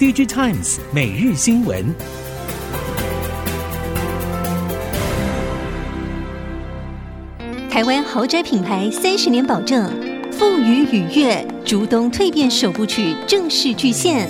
DigiTimes 每日新闻。台湾豪宅品牌三十年保证，富予与悦，竹东蜕变首部曲正式巨献，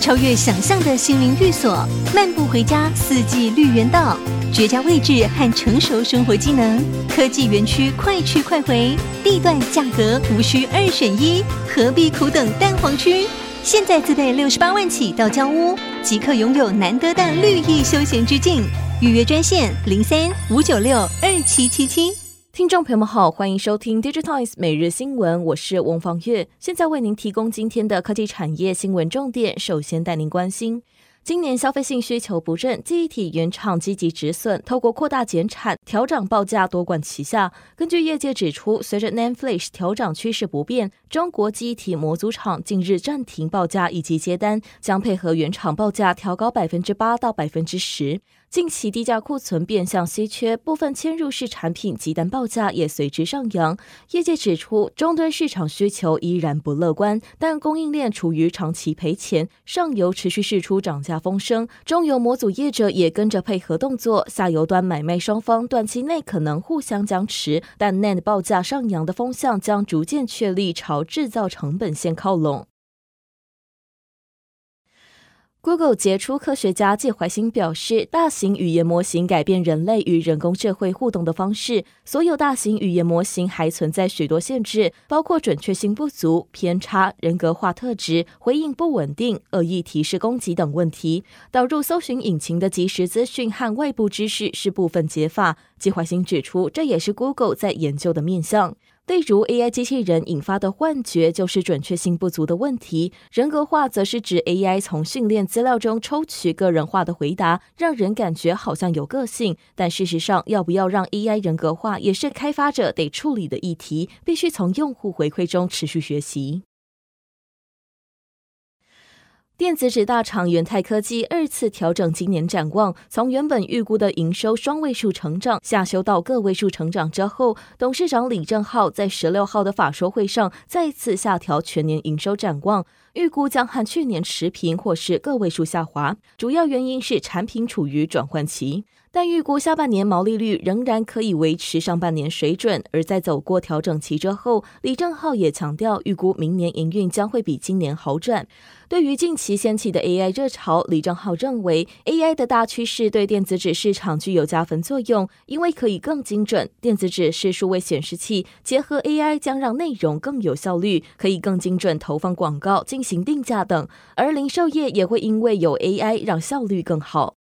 超越想象的心灵寓所，漫步回家四季绿园道，绝佳位置和成熟生活机能，科技园区快去快回，地段价格无需二选一，何必苦等蛋黄区？现在自备六十八万起到交屋，即刻拥有难得的绿意休闲之境，预约专线零三五九六二七七七。听众朋友们好，欢迎收听 Digitimes 每日新闻，我是翁方月，现在为您提供今天的科技产业新闻重点。首先带您关心，今年消费性需求不振，记忆体原厂积极止损，透过扩大减产、调涨报价多管齐下。根据业界指出，随着 NAND Flash 调涨趋势不变，中国记忆体模组厂近日暂停报价以及接单，将配合原厂报价调高百分之八到百分之十。近期低价库存变相稀缺，部分嵌入式产品急单报价也随之上扬。业界指出，终端市场需求依然不乐观，但供应链处于长期赔钱，上游持续释出涨价风声，中游模组业者也跟着配合动作，下游端买卖双方短期内可能互相僵持，但 NAND 报价上扬的风向将逐渐确立，朝制造成本线靠拢。Google 杰出科学家纪怀新表示，大型语言模型改变人类与人工智慧互动的方式。所有大型语言模型还存在许多限制，包括准确性不足、偏差、人格化特质、回应不稳定、恶意提示攻击等问题。导入搜寻引擎的即时资讯和外部知识是部分解法。纪怀新指出，这也是 Google 在研究的面向。例如，AI 机器人引发的幻觉就是准确性不足的问题；人格化则是指 AI 从训练资料中抽取个人化的回答，让人感觉好像有个性。但事实上，要不要让 AI 人格化，也是开发者得处理的议题，必须从用户回馈中持续学习。电子纸大厂元泰科技二次调整今年展望，从原本预估的营收双位数成长下修到个位数成长之后，董事长李正浩在十六号的法说会上再次下调全年营收展望，预估将和去年持平或是个位数下滑，主要原因是产品处于转换期。但预估下半年毛利率仍然可以维持上半年水准，而在走过调整期之后，李正浩也强调，预估明年营运将会比今年好转。对于近期掀起的 AI 热潮，李正浩认为，AI 的大趋势对电子纸市场具有加分作用，因为可以更精准。电子纸是数位显示器，结合 AI 将让内容更有效率，可以更精准投放广告、进行定价等。而零售业也会因为有 AI 让效率更好。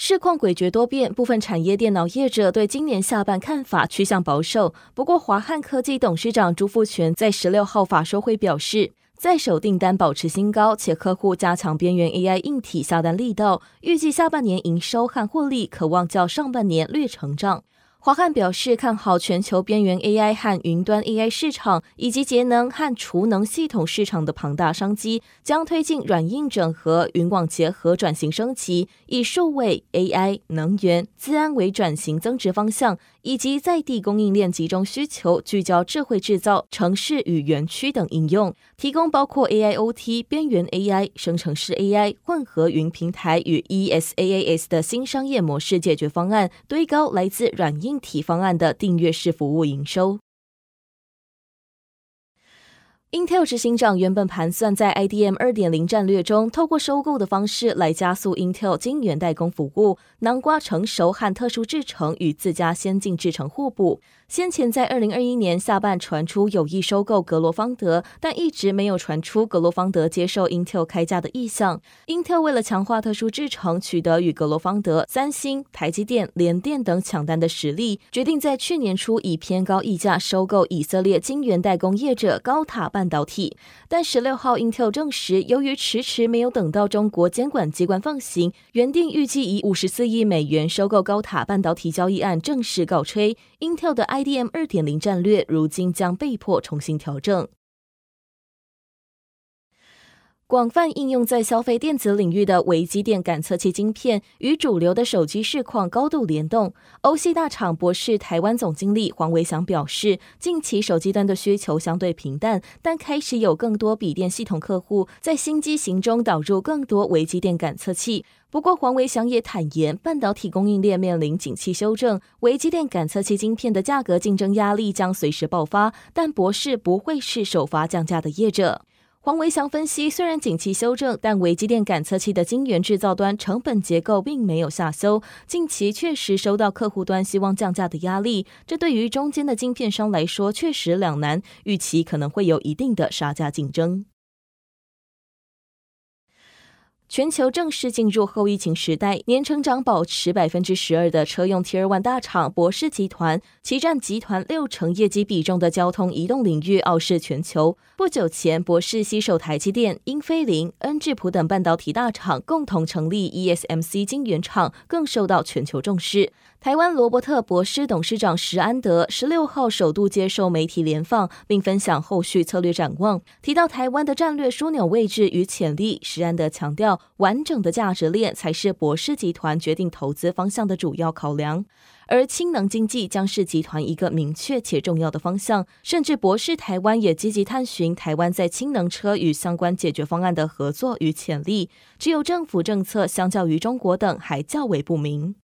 市况诡谲多变，部分产业电脑业者对今年下半看法趋向保守。不过，华汉科技董事长朱富全在十六号法说会表示，在手订单保持新高，且客户加强边缘 AI 硬体下单力道，预计下半年营收和获利可望较上半年略成长。华汉表示看好全球边缘 AI 和云端 AI 市场，以及节能和储能系统市场的庞大商机，将推进软硬整合、云网结合转型升级，以数位 AI、能源、资安为转型增值方向，以及在地供应链集中需求，聚焦智慧制造、城市与园区等应用，提供包括 AIoT、边缘 AI、生成式 AI、混合云平台与 ESaaS 的新商业模式解决方案，堆高来自软硬。硬体方案的订阅式服务营收。Intel 执行长原本盘算在 IDM 二点零战略中，透过收购的方式来加速 Intel 晶圆代工服务，南瓜成熟和特殊制程与自家先进制程互补。先前在二零二一年下半传出有意收购格罗方德，但一直没有传出格罗方德接受 Intel 开价的意向。Intel 为了强化特殊制程，取得与格罗方德、三星、台积电、联电等抢单的实力，决定在去年初以偏高溢价收购以色列晶圆代工业者高塔半导体。但十六号 Intel 证实，由于迟迟没有等到中国监管机关放行，原定预计以五十四亿美元收购高塔半导体交易案正式告吹。Intel 的 IDM 二点零战略如今将被迫重新调整。广泛应用在消费电子领域的微机电感测器晶片，与主流的手机市况高度联动。欧系大厂博世台湾总经理黄维祥表示，近期手机端的需求相对平淡，但开始有更多笔电系统客户在新机型中导入更多微机电感测器。不过，黄维祥也坦言，半导体供应链面临景气修正，微机电感测器晶片的价格竞争压力将随时爆发，但博世不会是首发降价的业者。黄维祥分析，虽然景气修正，但微机电感测器的晶圆制造端成本结构并没有下修，近期确实收到客户端希望降价的压力，这对于中间的晶片商来说确实两难，预期可能会有一定的杀价竞争。全球正式进入后疫情时代，年成长保持百分之十二的车用 Tier 1大厂博世集团，其占集团六成业绩比重的交通移动领域傲视全球。不久前，博世携手台积电、英飞凌、恩智浦等半导体大厂，共同成立 ESMC 晶圆厂，更受到全球重视。台湾罗伯特博士董事长石安德十六号首度接受媒体联访，并分享后续策略展望。提到台湾的战略枢纽位置与潜力，石安德强调，完整的价值链才是博世集团决定投资方向的主要考量。而氢能经济将是集团一个明确且重要的方向。甚至博世台湾也积极探寻台湾在氢能车与相关解决方案的合作与潜力。只有政府政策相较于中国等还较为不明。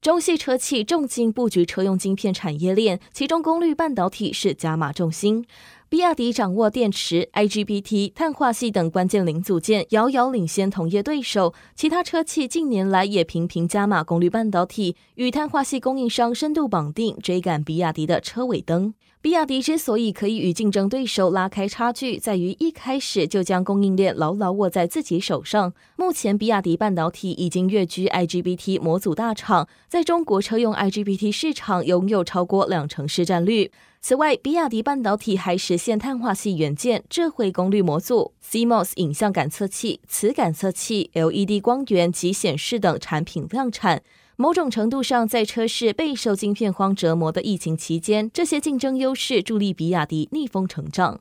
中系车企重金布局车用晶片产业链，其中功率半导体是加码重心。比亚迪掌握电池、IGBT、碳化系等关键零组件，遥遥领先同业对手。其他车企近年来也频频加码功率半导体，与碳化系供应商深度绑定，追赶比亚迪的车尾灯。比亚迪之所以可以与竞争对手拉开差距，在于一开始就将供应链牢牢握在自己手上。目前，比亚迪半导体已经跃居 IGBT 模组大厂，在中国车用 IGBT 市场拥有超过两成市占率。此外，比亚迪半导体还实现碳化系元件、智慧功率模组、CMOS 影像感测器、磁感测器、LED 光源及显示等产品量产。某种程度上，在车市备受晶片荒折磨的疫情期间，这些竞争优势助力比亚迪逆风成长。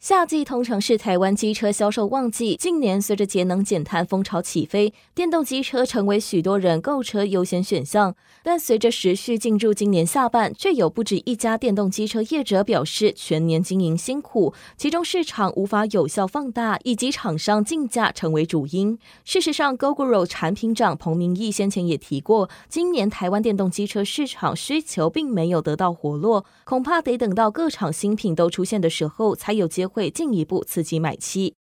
夏季通常是台湾机车销售旺季。近年随着节能减碳风潮起飞，电动机车成为许多人购车优先选项。但随着时序进入今年下半，却有不止一家电动机车业者表示全年经营辛苦，其中市场无法有效放大，以及厂商竞价成为主因。事实上，Gogoro 产品长彭明义先前也提过，今年台湾电动机车市场需求并没有得到活络，恐怕得等到各厂新品都出现的时候，才有机会。进一步刺激买气。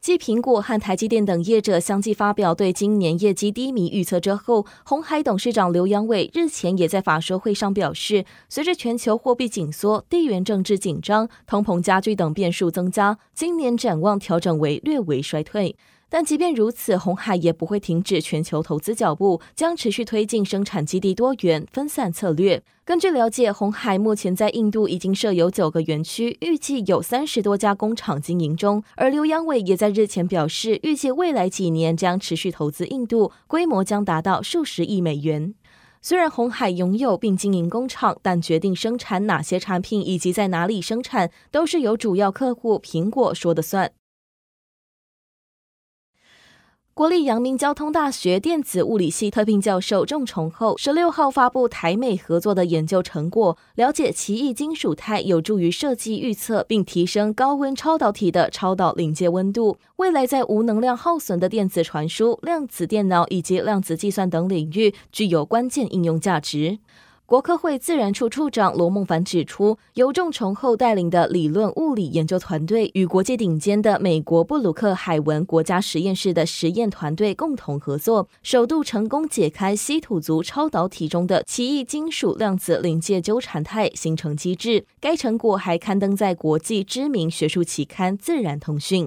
继苹果和台积电等业者相继发表对今年业绩低迷预测之后，鸿海董事长刘扬伟日前也在法说会上表示，随着全球货币紧缩、地缘政治紧张、通膨加剧等变数增加，今年展望调整为略微衰退。但即便如此，鸿海也不会停止全球投资脚步，将持续推进生产基地多元分散策略。根据了解，鸿海目前在印度已经设有九个园区，预计有三十多家工厂经营中。而刘扬伟也在日前表示，预计未来几年将持续投资印度，规模将达到数十亿美元。虽然鸿海拥有并经营工厂，但决定生产哪些产品以及在哪里生产，都是由主要客户苹果说的算。国立阳明交通大学电子物理系特聘教授郑崇厚十六号发布台美合作的研究成果，了解奇异金属钛有助于设计预测并提升高温超导体的超导临界温度，未来在无能量耗损的电子传输、量子电脑以及量子计算等领域具有关键应用价值。国科会自然处处长罗孟凡指出，由郑崇厚带领的理论物理研究团队与国际顶尖的美国布鲁克海文国家实验室的实验团队共同合作，首度成功解开稀土族超导体中的奇异金属量子临界纠缠态形成机制。该成果还刊登在国际知名学术期刊《自然通讯》。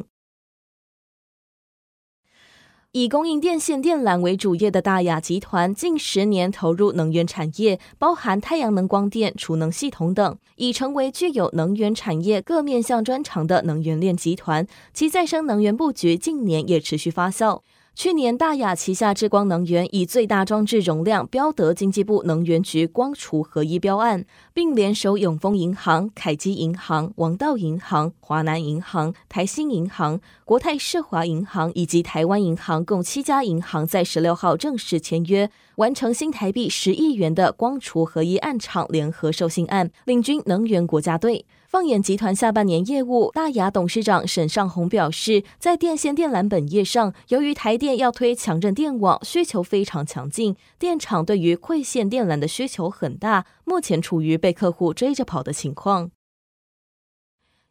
以供应电线电缆为主业的大雅集团，近十年投入能源产业，包含太阳能光电、储能系统等，已成为具有能源产业各面向专长的能源链集团。其再生能源布局近年也持续发酵。去年，大亚旗下智光能源以最大装置容量标得经济部能源局光储合一标案，并联手永丰银行、凯基银行、王道银行、华南银行、台新银行、国泰世华银行以及台湾银行共七家银行，在十六号正式签约，完成新台币十亿元的光储合一案场联合授信案，领军能源国家队。放眼集团下半年业务，大亚董事长沈尚鸿表示，在电线电缆本业上，由于台电要推强韧电网，需求非常强劲，电厂对于馈线电缆的需求很大，目前处于被客户追着跑的情况。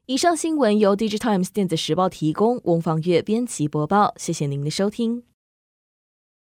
以上新闻由 DigiTimes 电子时报提供，翁方月编辑播报，谢谢您的收听。